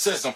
saison.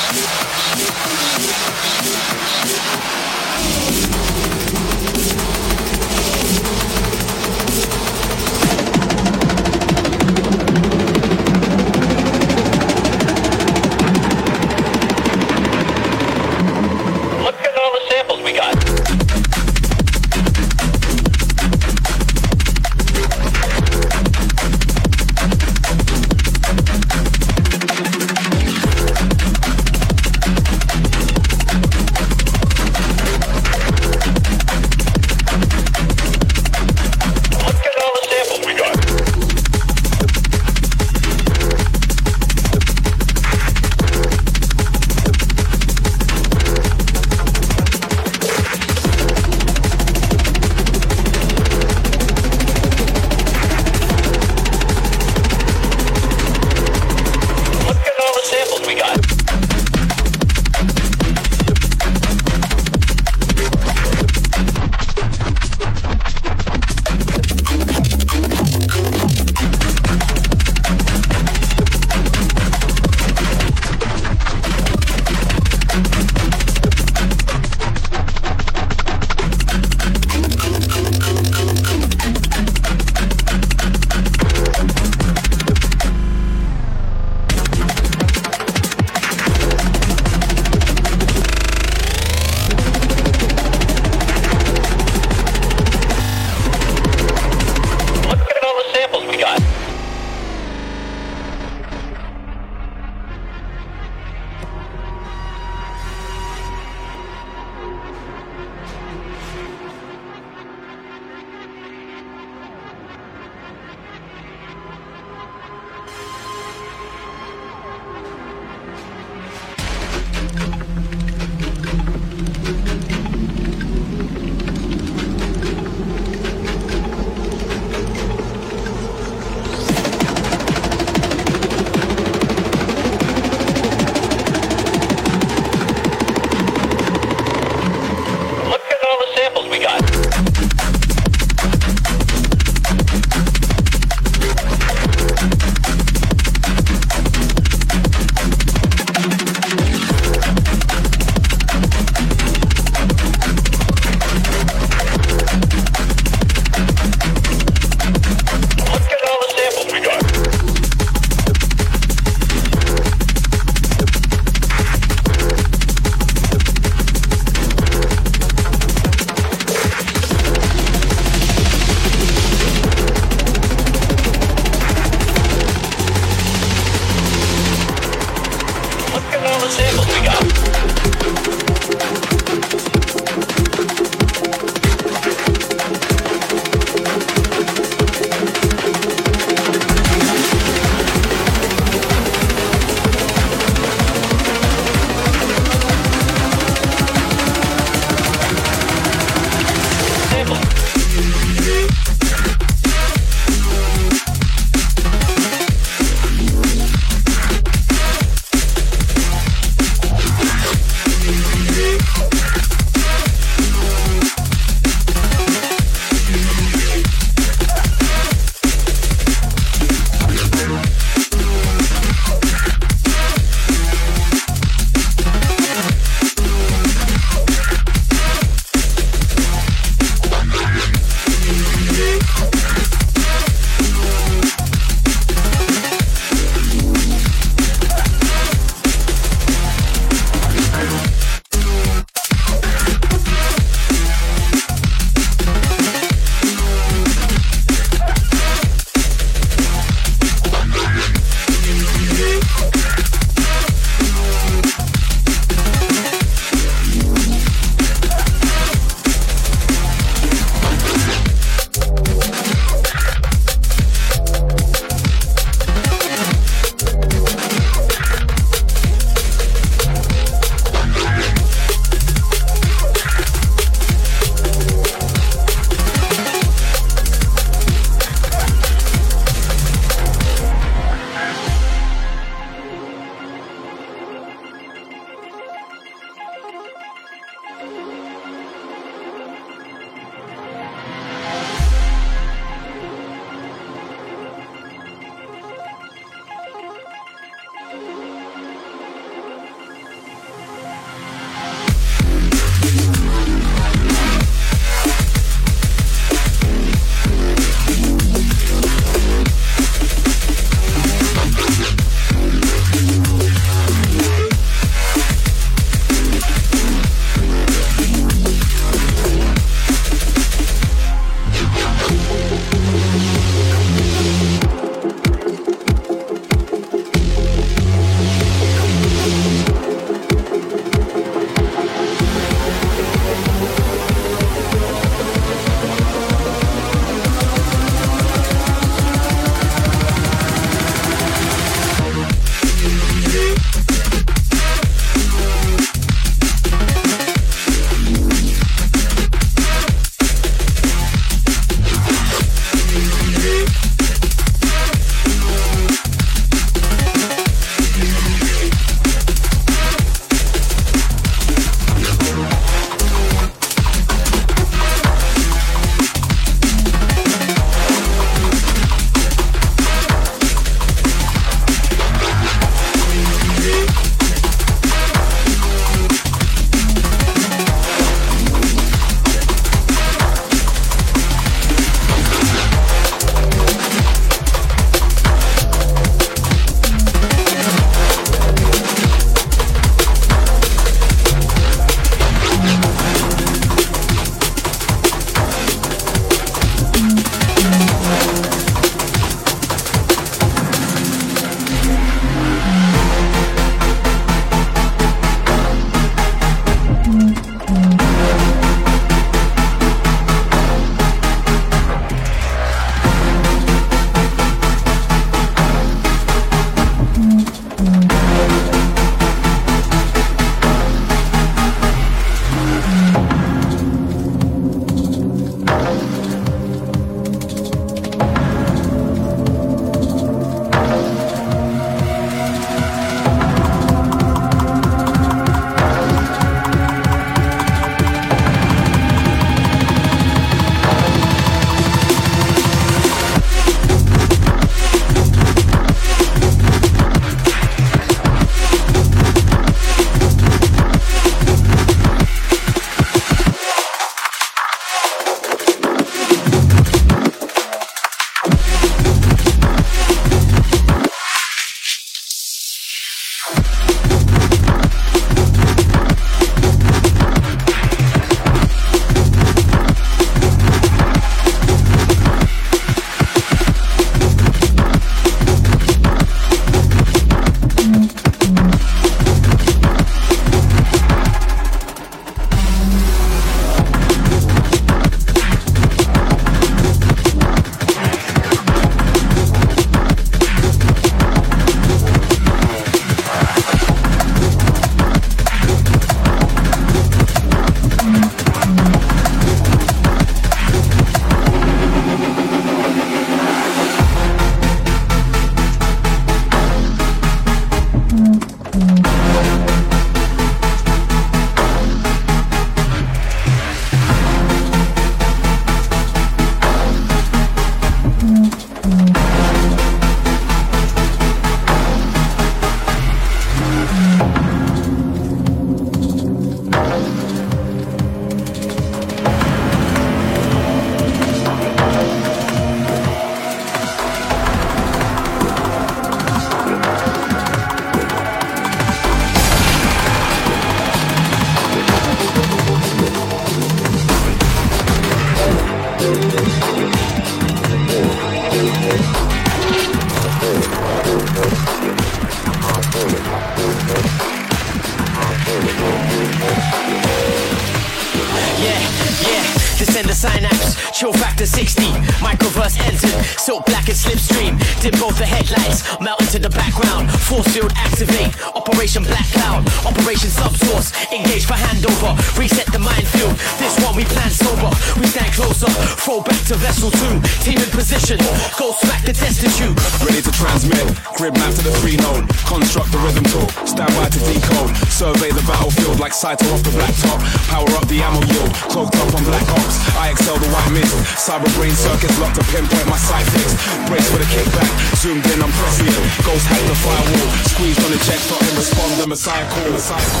Like off the blacktop. Power up the ammo yield, cloaked up on black ops. I excel the white mist. Cyber brain circuits locked to pinpoint my sight fix. Brace for the kickback, zoomed in, I'm prescient. Ghost hack the firewall, squeezed on the check, stop and respond. The messiah call, messiah call,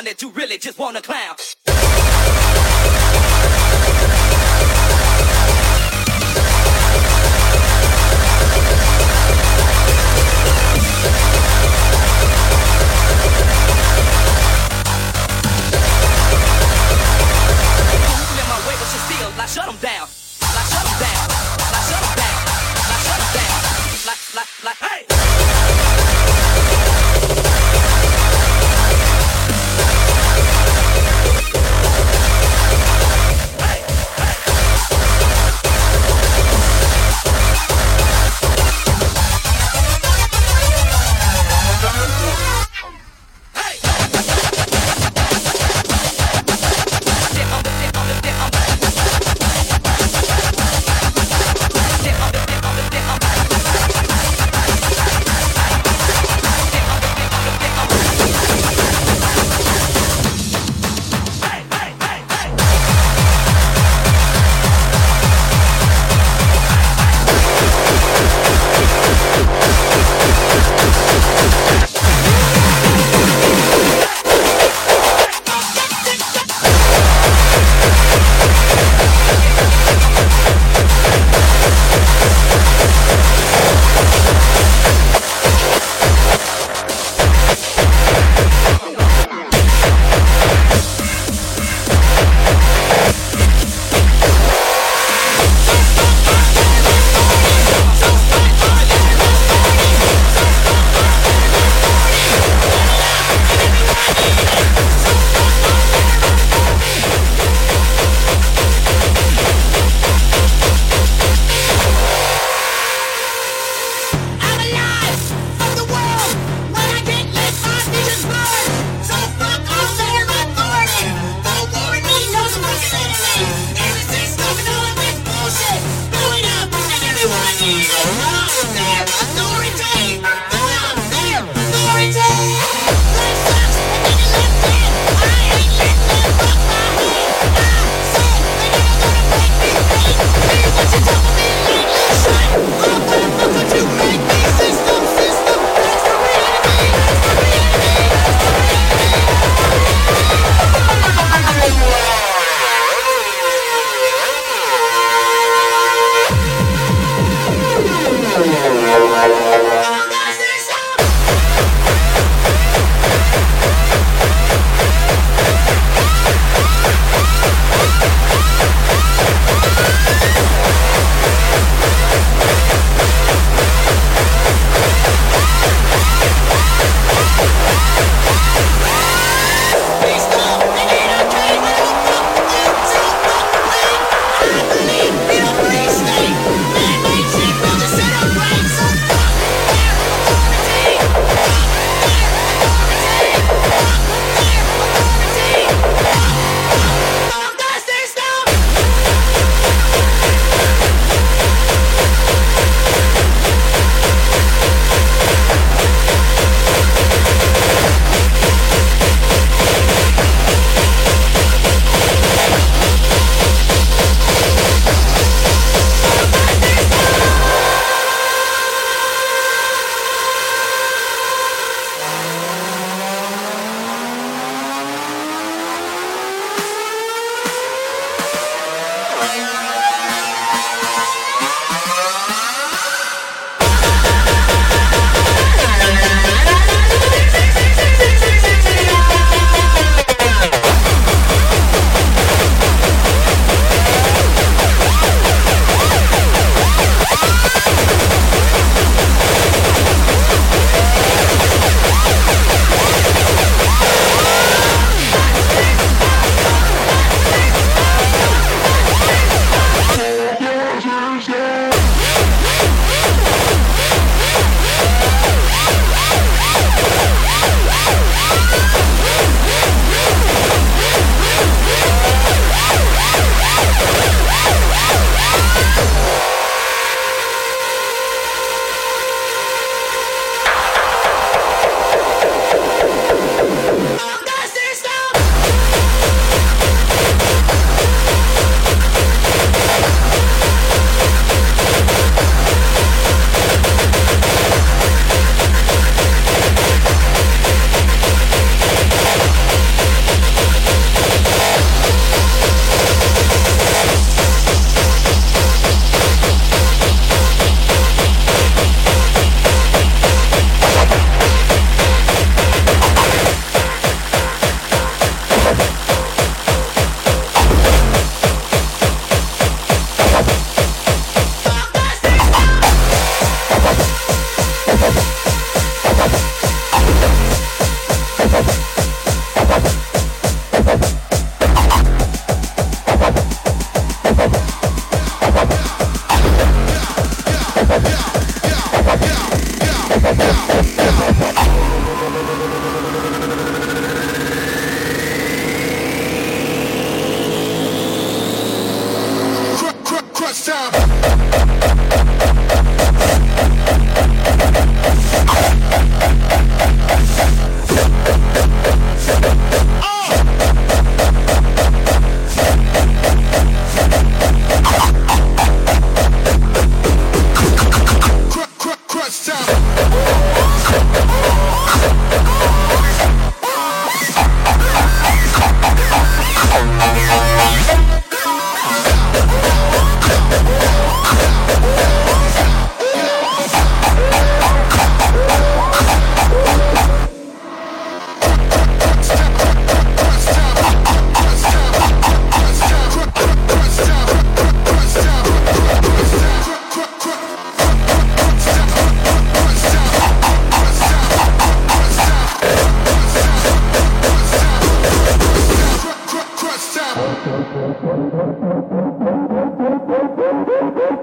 one that you really just wanna clown. down. Down. Down. Like, like, like, hey! Thank you.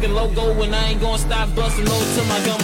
fucking logo, and I ain't gonna stop busting low to my gum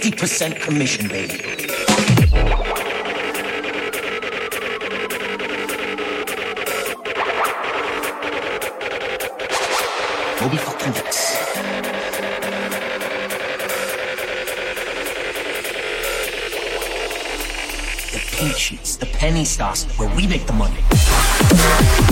50% commission, baby. Moby fucking Dicks. The pink sheets, the penny stocks, where we make the money.